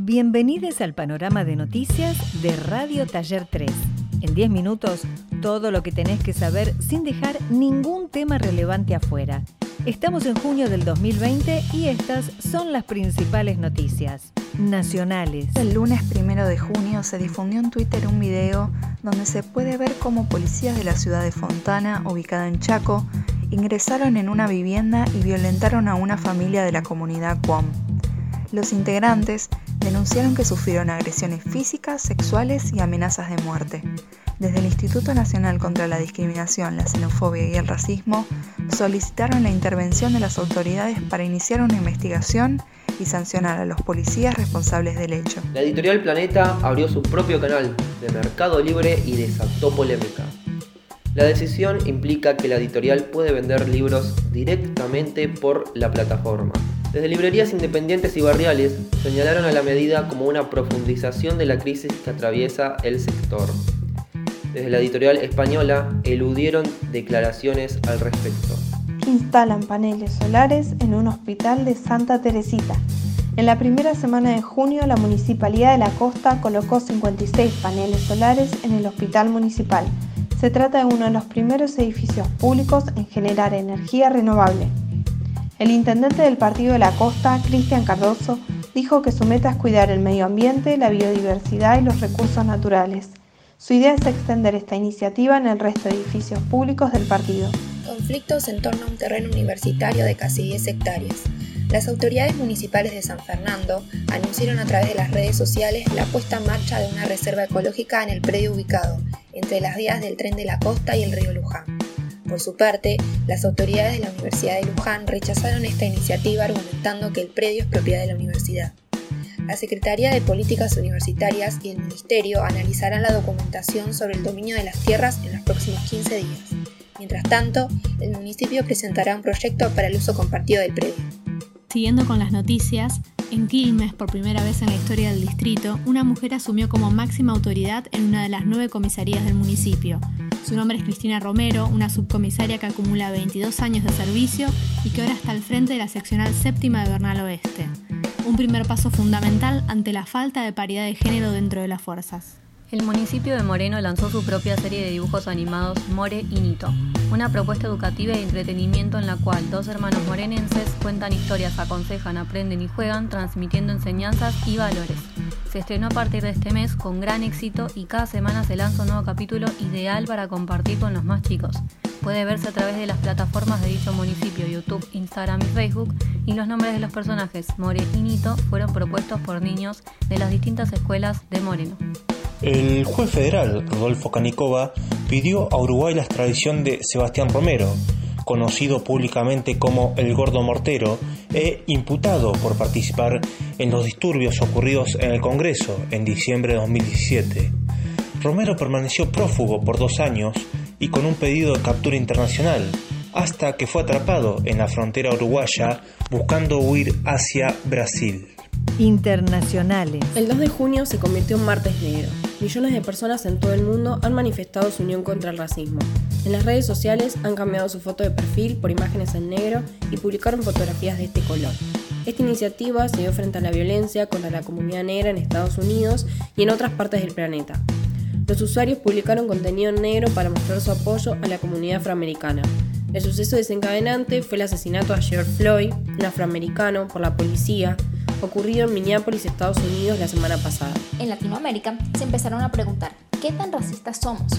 Bienvenidos al panorama de noticias de Radio Taller 3. En 10 minutos, todo lo que tenés que saber sin dejar ningún tema relevante afuera. Estamos en junio del 2020 y estas son las principales noticias nacionales. El lunes primero de junio se difundió en Twitter un video donde se puede ver cómo policías de la ciudad de Fontana, ubicada en Chaco, ingresaron en una vivienda y violentaron a una familia de la comunidad Cuom. Los integrantes denunciaron que sufrieron agresiones físicas, sexuales y amenazas de muerte. Desde el Instituto Nacional contra la Discriminación, la Xenofobia y el Racismo solicitaron la intervención de las autoridades para iniciar una investigación y sancionar a los policías responsables del hecho. La editorial Planeta abrió su propio canal de Mercado Libre y desató polémica. La decisión implica que la editorial puede vender libros directamente por la plataforma. Desde librerías independientes y barriales señalaron a la medida como una profundización de la crisis que atraviesa el sector. Desde la editorial española eludieron declaraciones al respecto. Instalan paneles solares en un hospital de Santa Teresita. En la primera semana de junio, la Municipalidad de la Costa colocó 56 paneles solares en el hospital municipal. Se trata de uno de los primeros edificios públicos en generar energía renovable. El intendente del Partido de la Costa, Cristian Cardoso, dijo que su meta es cuidar el medio ambiente, la biodiversidad y los recursos naturales. Su idea es extender esta iniciativa en el resto de edificios públicos del partido. Conflictos en torno a un terreno universitario de casi 10 hectáreas. Las autoridades municipales de San Fernando anunciaron a través de las redes sociales la puesta en marcha de una reserva ecológica en el predio ubicado entre las vías del tren de la costa y el río Luján. Por su parte, las autoridades de la Universidad de Luján rechazaron esta iniciativa argumentando que el predio es propiedad de la universidad. La Secretaría de Políticas Universitarias y el Ministerio analizarán la documentación sobre el dominio de las tierras en los próximos 15 días. Mientras tanto, el municipio presentará un proyecto para el uso compartido del predio. Siguiendo con las noticias, en Quilmes, por primera vez en la historia del distrito, una mujer asumió como máxima autoridad en una de las nueve comisarías del municipio. Su nombre es Cristina Romero, una subcomisaria que acumula 22 años de servicio y que ahora está al frente de la seccional séptima de Bernal Oeste. Un primer paso fundamental ante la falta de paridad de género dentro de las fuerzas. El municipio de Moreno lanzó su propia serie de dibujos animados More y Nito, una propuesta educativa y entretenimiento en la cual dos hermanos morenenses cuentan historias, aconsejan, aprenden y juegan, transmitiendo enseñanzas y valores. Se estrenó a partir de este mes con gran éxito y cada semana se lanza un nuevo capítulo ideal para compartir con los más chicos. Puede verse a través de las plataformas de dicho municipio, YouTube, Instagram y Facebook, y los nombres de los personajes More y Nito fueron propuestos por niños de las distintas escuelas de Moreno. El juez federal Rodolfo Canicova pidió a Uruguay la extradición de Sebastián Romero, conocido públicamente como el Gordo Mortero e imputado por participar en los disturbios ocurridos en el Congreso en diciembre de 2017. Romero permaneció prófugo por dos años y con un pedido de captura internacional, hasta que fue atrapado en la frontera uruguaya buscando huir hacia Brasil. Internacionales. El 2 de junio se convirtió en martes negro millones de personas en todo el mundo han manifestado su unión contra el racismo. En las redes sociales han cambiado su foto de perfil por imágenes en negro y publicaron fotografías de este color. Esta iniciativa se dio frente a la violencia contra la comunidad negra en Estados Unidos y en otras partes del planeta. Los usuarios publicaron contenido en negro para mostrar su apoyo a la comunidad afroamericana. El suceso desencadenante fue el asesinato a George Floyd, un afroamericano, por la policía, ocurrido en Minneapolis, Estados Unidos, la semana pasada. En Latinoamérica se empezaron a preguntar, ¿qué tan racistas somos?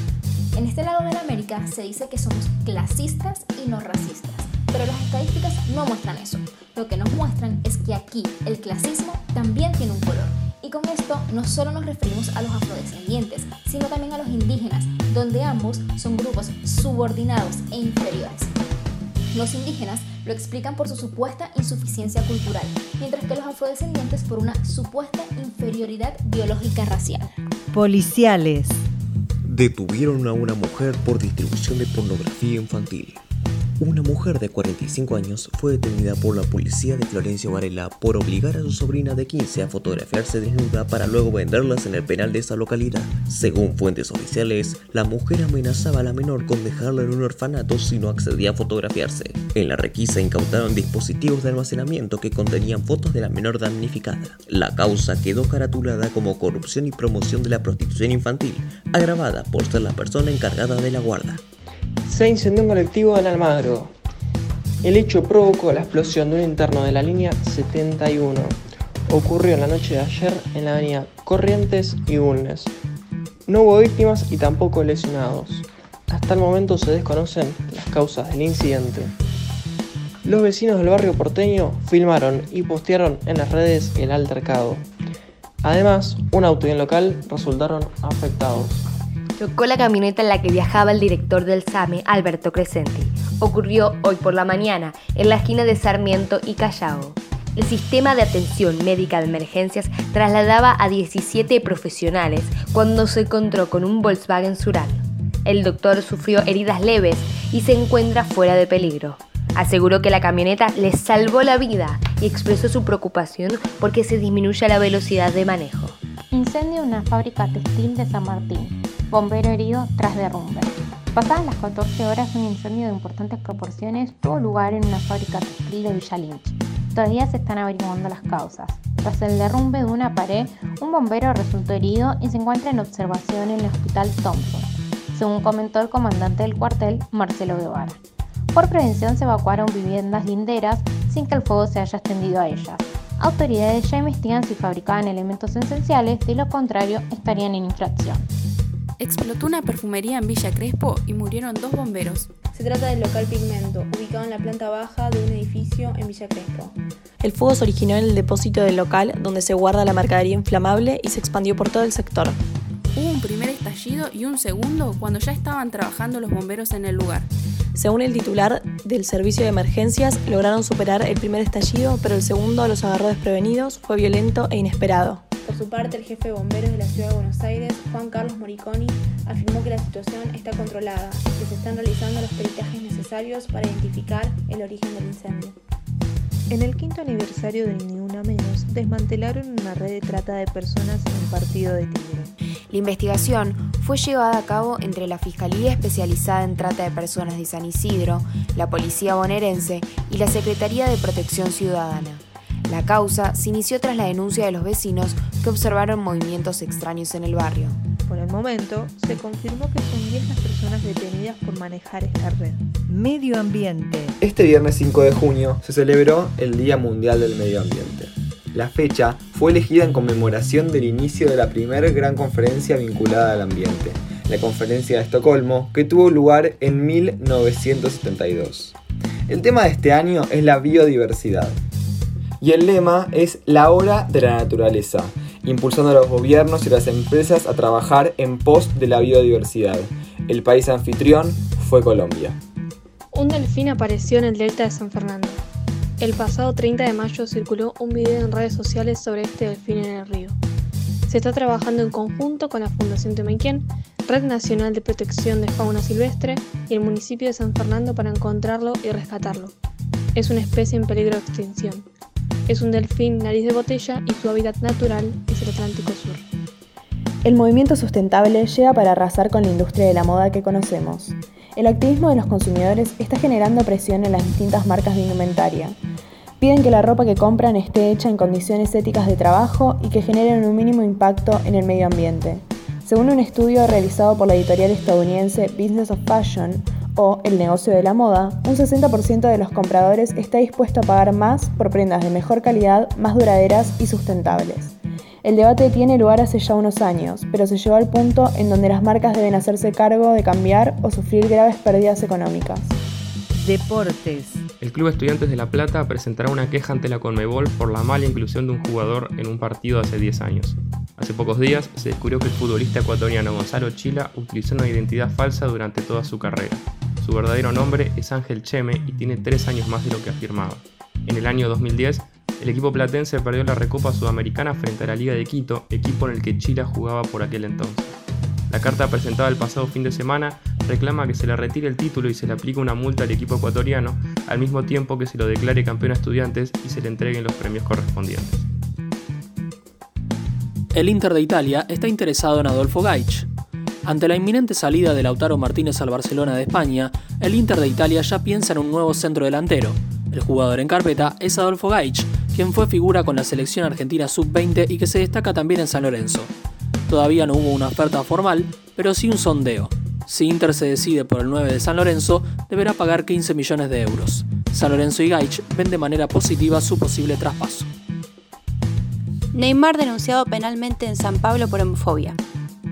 En este lado de la América se dice que somos clasistas y no racistas, pero las estadísticas no muestran eso. Lo que nos muestran es que aquí el clasismo también tiene un color. Y con esto no solo nos referimos a los afrodescendientes, sino también a los indígenas, donde ambos son grupos subordinados e inferiores. Los indígenas lo explican por su supuesta insuficiencia cultural, mientras que los afrodescendientes por una supuesta inferioridad biológica racial. Policiales. Detuvieron a una mujer por distribución de pornografía infantil. Una mujer de 45 años fue detenida por la policía de Florencio Varela por obligar a su sobrina de 15 a fotografiarse desnuda para luego venderlas en el penal de esa localidad. Según fuentes oficiales, la mujer amenazaba a la menor con dejarla en un orfanato si no accedía a fotografiarse. En la requisa incautaron dispositivos de almacenamiento que contenían fotos de la menor damnificada. La causa quedó caratulada como corrupción y promoción de la prostitución infantil, agravada por ser la persona encargada de la guarda se incendió un colectivo en Almagro. El hecho provocó la explosión de un interno de la línea 71. Ocurrió en la noche de ayer en la avenida Corrientes y Bulnes. No hubo víctimas y tampoco lesionados. Hasta el momento se desconocen las causas del incidente. Los vecinos del barrio porteño filmaron y postearon en las redes el altercado. Además, un auto y un local resultaron afectados. Chocó la camioneta en la que viajaba el director del SAME, Alberto Crescenti. Ocurrió hoy por la mañana, en la esquina de Sarmiento y Callao. El sistema de atención médica de emergencias trasladaba a 17 profesionales cuando se encontró con un Volkswagen Sural. El doctor sufrió heridas leves y se encuentra fuera de peligro. Aseguró que la camioneta le salvó la vida y expresó su preocupación porque se disminuye la velocidad de manejo. Incendio en una fábrica textil de San Martín bombero herido tras derrumbe. Pasadas las 14 horas, un incendio de importantes proporciones tuvo lugar en una fábrica textil de Villa Lynch. Todavía se están averiguando las causas. Tras el derrumbe de una pared, un bombero resultó herido y se encuentra en observación en el hospital Thompson, según comentó el comandante del cuartel, Marcelo Guevara. Por prevención se evacuaron viviendas linderas sin que el fuego se haya extendido a ellas. Autoridades ya investigan si fabricaban elementos esenciales, de lo contrario estarían en infracción explotó una perfumería en Villa Crespo y murieron dos bomberos. Se trata del local Pigmento, ubicado en la planta baja de un edificio en Villa Crespo. El fuego se originó en el depósito del local donde se guarda la mercadería inflamable y se expandió por todo el sector. Hubo un primer estallido y un segundo cuando ya estaban trabajando los bomberos en el lugar. Según el titular del servicio de emergencias, lograron superar el primer estallido, pero el segundo los agarró desprevenidos, fue violento e inesperado. Por su parte, el jefe de bomberos de la ciudad de Buenos Aires, Juan Carlos Moriconi, afirmó que la situación está controlada y que se están realizando los peritajes necesarios para identificar el origen del incendio. En el quinto aniversario del Ni Una Menos, desmantelaron una red de trata de personas en un partido de Tigre. La investigación fue llevada a cabo entre la Fiscalía Especializada en Trata de Personas de San Isidro, la Policía Bonaerense y la Secretaría de Protección Ciudadana. La causa se inició tras la denuncia de los vecinos que observaron movimientos extraños en el barrio. Por el momento, se confirmó que son 10 las personas detenidas por manejar esta red. Medio ambiente. Este viernes 5 de junio se celebró el Día Mundial del Medio Ambiente. La fecha fue elegida en conmemoración del inicio de la primera gran conferencia vinculada al ambiente, la Conferencia de Estocolmo, que tuvo lugar en 1972. El tema de este año es la biodiversidad y el lema es La hora de la naturaleza, impulsando a los gobiernos y las empresas a trabajar en pos de la biodiversidad. El país anfitrión fue Colombia. Un delfín apareció en el delta de San Fernando. El pasado 30 de mayo circuló un video en redes sociales sobre este delfín en el río. Se está trabajando en conjunto con la Fundación Temaiken, Red Nacional de Protección de Fauna Silvestre y el municipio de San Fernando para encontrarlo y rescatarlo. Es una especie en peligro de extinción. Es un delfín nariz de botella y su hábitat natural es el Atlántico Sur. El movimiento sustentable llega para arrasar con la industria de la moda que conocemos. El activismo de los consumidores está generando presión en las distintas marcas de indumentaria. Piden que la ropa que compran esté hecha en condiciones éticas de trabajo y que generen un mínimo impacto en el medio ambiente. Según un estudio realizado por la editorial estadounidense Business of Fashion, o el negocio de la moda, un 60% de los compradores está dispuesto a pagar más por prendas de mejor calidad, más duraderas y sustentables. El debate tiene lugar hace ya unos años, pero se llegó al punto en donde las marcas deben hacerse cargo de cambiar o sufrir graves pérdidas económicas. Deportes. El Club Estudiantes de La Plata presentará una queja ante la Conmebol por la mala inclusión de un jugador en un partido hace 10 años. Hace pocos días se descubrió que el futbolista ecuatoriano Gonzalo Chila utilizó una identidad falsa durante toda su carrera. Su verdadero nombre es Ángel Cheme y tiene tres años más de lo que afirmaba. En el año 2010, el equipo platense perdió la Recopa Sudamericana frente a la Liga de Quito, equipo en el que Chila jugaba por aquel entonces. La carta presentada el pasado fin de semana reclama que se le retire el título y se le aplique una multa al equipo ecuatoriano, al mismo tiempo que se lo declare campeón a estudiantes y se le entreguen los premios correspondientes. El Inter de Italia está interesado en Adolfo Gaich. Ante la inminente salida de Lautaro Martínez al Barcelona de España, el Inter de Italia ya piensa en un nuevo centro delantero. El jugador en carpeta es Adolfo Gaich, quien fue figura con la selección argentina sub-20 y que se destaca también en San Lorenzo. Todavía no hubo una oferta formal, pero sí un sondeo. Si Inter se decide por el 9 de San Lorenzo, deberá pagar 15 millones de euros. San Lorenzo y Gaich ven de manera positiva su posible traspaso. Neymar denunciado penalmente en San Pablo por homofobia.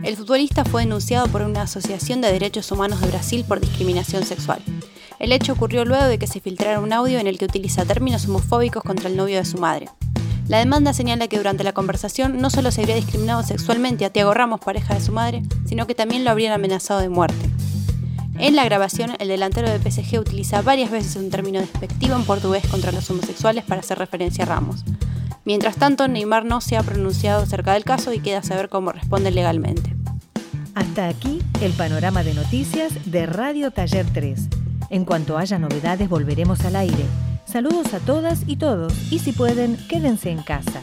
El futbolista fue denunciado por una asociación de derechos humanos de Brasil por discriminación sexual. El hecho ocurrió luego de que se filtrara un audio en el que utiliza términos homofóbicos contra el novio de su madre. La demanda señala que durante la conversación no solo se habría discriminado sexualmente a Tiago Ramos, pareja de su madre, sino que también lo habrían amenazado de muerte. En la grabación, el delantero de PSG utiliza varias veces un término despectivo en portugués contra los homosexuales para hacer referencia a Ramos. Mientras tanto, Neymar no se ha pronunciado acerca del caso y queda saber cómo responde legalmente. Hasta aquí el panorama de noticias de Radio Taller 3. En cuanto haya novedades volveremos al aire. Saludos a todas y todos y si pueden, quédense en casa.